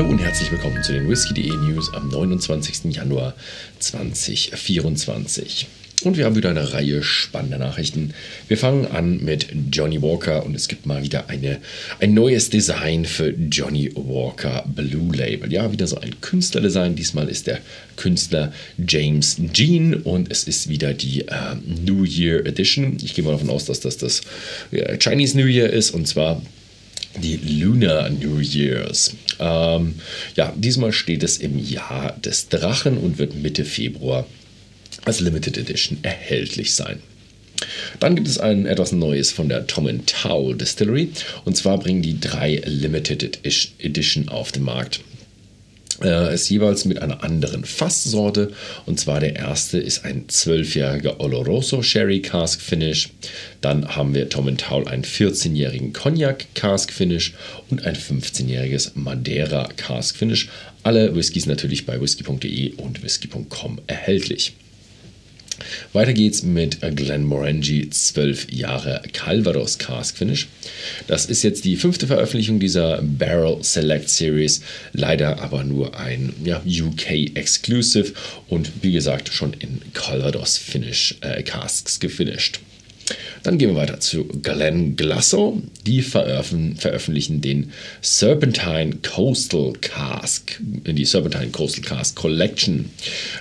Hallo und herzlich willkommen zu den Whisky.de News am 29. Januar 2024. Und wir haben wieder eine Reihe spannender Nachrichten. Wir fangen an mit Johnny Walker und es gibt mal wieder eine, ein neues Design für Johnny Walker Blue Label. Ja, wieder so ein Künstlerdesign. Diesmal ist der Künstler James Jean und es ist wieder die äh, New Year Edition. Ich gehe mal davon aus, dass das das äh, Chinese New Year ist und zwar die Lunar New Years. Ähm, ja, diesmal steht es im Jahr des Drachen und wird Mitte Februar als Limited Edition erhältlich sein. Dann gibt es ein etwas Neues von der Tom Towel Distillery und zwar bringen die drei Limited Edition auf den Markt. Äh, ist jeweils mit einer anderen Fasssorte. Und zwar der erste ist ein 12-jähriger Oloroso Sherry Cask Finish. Dann haben wir Tom Towel einen 14-jährigen Cognac Cask Finish und ein 15-jähriges Madeira Cask Finish. Alle Whiskys natürlich bei whisky.de und whisky.com erhältlich. Weiter geht's mit Glenmorangie 12 Jahre Calvados Cask Finish. Das ist jetzt die fünfte Veröffentlichung dieser Barrel Select Series, leider aber nur ein ja, UK Exclusive und wie gesagt schon in Calvados Finish äh, Casks gefinished. Dann gehen wir weiter zu Glen Glasso. Die veröffentlichen den Serpentine Coastal Cask, die Serpentine Coastal Cask Collection.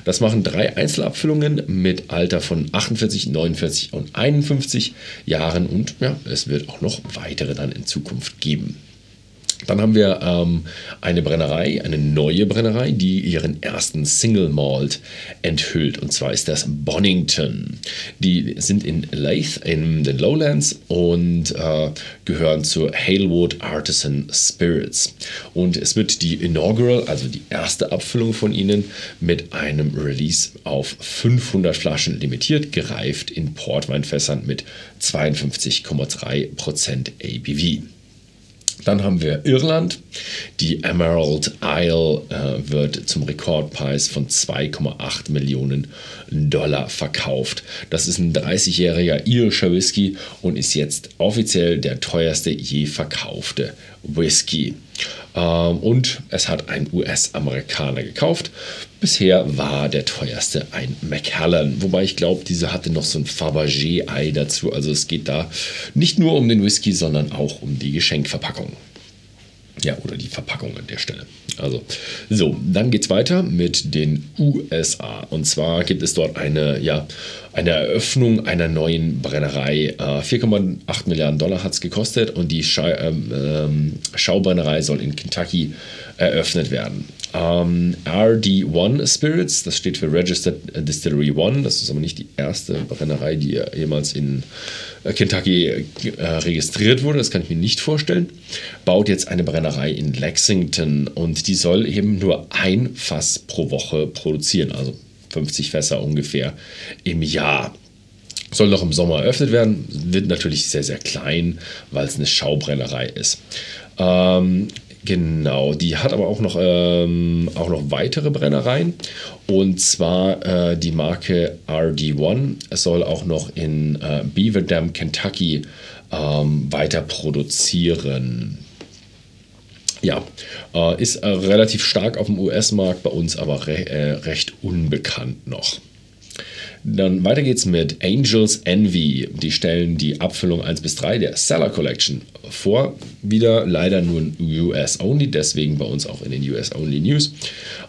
Das machen drei Einzelabfüllungen mit Alter von 48, 49 und 51 Jahren und ja, es wird auch noch weitere dann in Zukunft geben. Dann haben wir ähm, eine Brennerei, eine neue Brennerei, die ihren ersten Single Malt enthüllt. Und zwar ist das Bonington. Die sind in Leith in den Lowlands und äh, gehören zur Halewood Artisan Spirits. Und es wird die Inaugural, also die erste Abfüllung von ihnen, mit einem Release auf 500 Flaschen limitiert, gereift in Portweinfässern mit 52,3% ABV. Dann haben wir Irland. Die Emerald Isle äh, wird zum Rekordpreis von 2,8 Millionen Dollar verkauft. Das ist ein 30-jähriger irischer Whisky und ist jetzt offiziell der teuerste je verkaufte Whisky. Ähm, und es hat ein US-Amerikaner gekauft. Bisher war der teuerste ein Macallan, wobei ich glaube, diese hatte noch so ein Fabergé-Ei dazu. Also es geht da nicht nur um den Whisky, sondern auch um die Geschenkverpackung. Ja, oder die Verpackung an der Stelle. Also, so, dann geht es weiter mit den USA. Und zwar gibt es dort eine, ja, eine Eröffnung einer neuen Brennerei. Äh, 4,8 Milliarden Dollar hat es gekostet und die ähm, ähm, Schaubrennerei soll in Kentucky eröffnet werden. Ähm, RD1 Spirits, das steht für Registered Distillery One, das ist aber nicht die erste Brennerei, die jemals in äh, Kentucky äh, registriert wurde, das kann ich mir nicht vorstellen, baut jetzt eine Brennerei in Lexington und die soll eben nur ein Fass pro Woche produzieren, also 50 Fässer ungefähr im Jahr. Soll noch im Sommer eröffnet werden, wird natürlich sehr, sehr klein, weil es eine Schaubrennerei ist. Ähm, Genau, die hat aber auch noch, ähm, auch noch weitere Brennereien. Und zwar äh, die Marke RD1 es soll auch noch in äh, Beaver Dam, Kentucky ähm, weiter produzieren. Ja, äh, ist äh, relativ stark auf dem US-Markt, bei uns aber re äh, recht unbekannt noch. Dann weiter geht's mit Angels Envy. Die stellen die Abfüllung 1 bis 3 der Seller Collection vor. Wieder leider nur US Only, deswegen bei uns auch in den US Only News.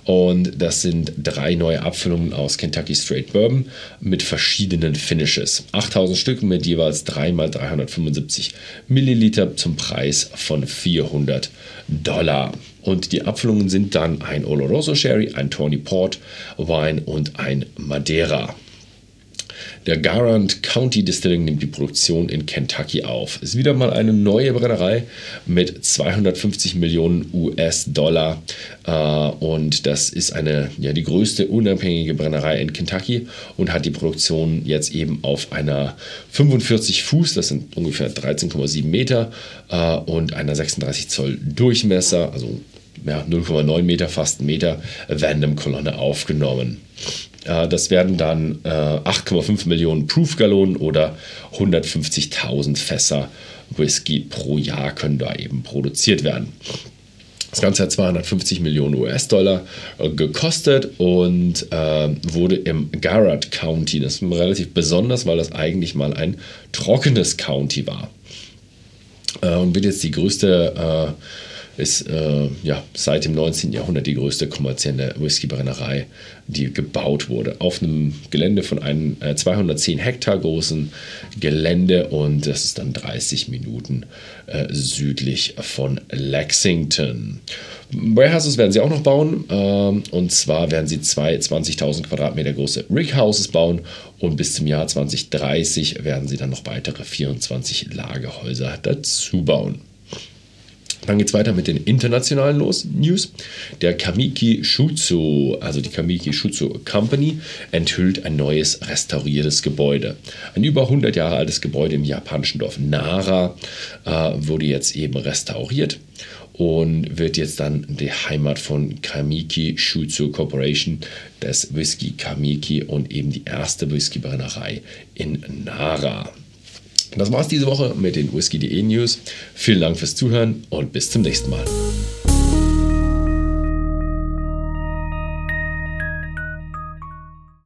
Und das sind drei neue Abfüllungen aus Kentucky Straight Bourbon mit verschiedenen Finishes. 8000 Stück mit jeweils 3 x 375 Milliliter zum Preis von 400 Dollar. Und die Abfüllungen sind dann ein Oloroso Sherry, ein Tawny Port Wein und ein Madeira. Der Garant County Distilling nimmt die Produktion in Kentucky auf. Ist wieder mal eine neue Brennerei mit 250 Millionen US-Dollar. Äh, und das ist eine, ja, die größte unabhängige Brennerei in Kentucky und hat die Produktion jetzt eben auf einer 45 Fuß, das sind ungefähr 13,7 Meter, äh, und einer 36 Zoll Durchmesser, also ja, 0,9 Meter, fast Meter, Vandam-Kolonne aufgenommen. Äh, das werden dann äh, 8,5 Millionen Proof-Gallonen oder 150.000 Fässer Whisky pro Jahr können da eben produziert werden. Das Ganze hat 250 Millionen US-Dollar äh, gekostet und äh, wurde im Garrett County, das ist relativ besonders, weil das eigentlich mal ein trockenes County war. Äh, und wird jetzt die größte äh, ist äh, ja, seit dem 19. Jahrhundert die größte kommerzielle Whiskybrennerei, die gebaut wurde. Auf einem Gelände von einem äh, 210 Hektar großen Gelände und das ist dann 30 Minuten äh, südlich von Lexington. Warehouses werden sie auch noch bauen ähm, und zwar werden sie zwei 20.000 Quadratmeter große Righouses bauen und bis zum Jahr 2030 werden sie dann noch weitere 24 Lagerhäuser dazu bauen. Dann geht es weiter mit den internationalen News. Der Kamiki Shuzo, also die Kamiki Shuzo Company, enthüllt ein neues restauriertes Gebäude. Ein über 100 Jahre altes Gebäude im japanischen Dorf Nara äh, wurde jetzt eben restauriert und wird jetzt dann die Heimat von Kamiki Shuzo Corporation, des Whisky Kamiki und eben die erste Whiskybrennerei in Nara. Das war's diese Woche mit den Whisky.de News. Vielen Dank fürs Zuhören und bis zum nächsten Mal.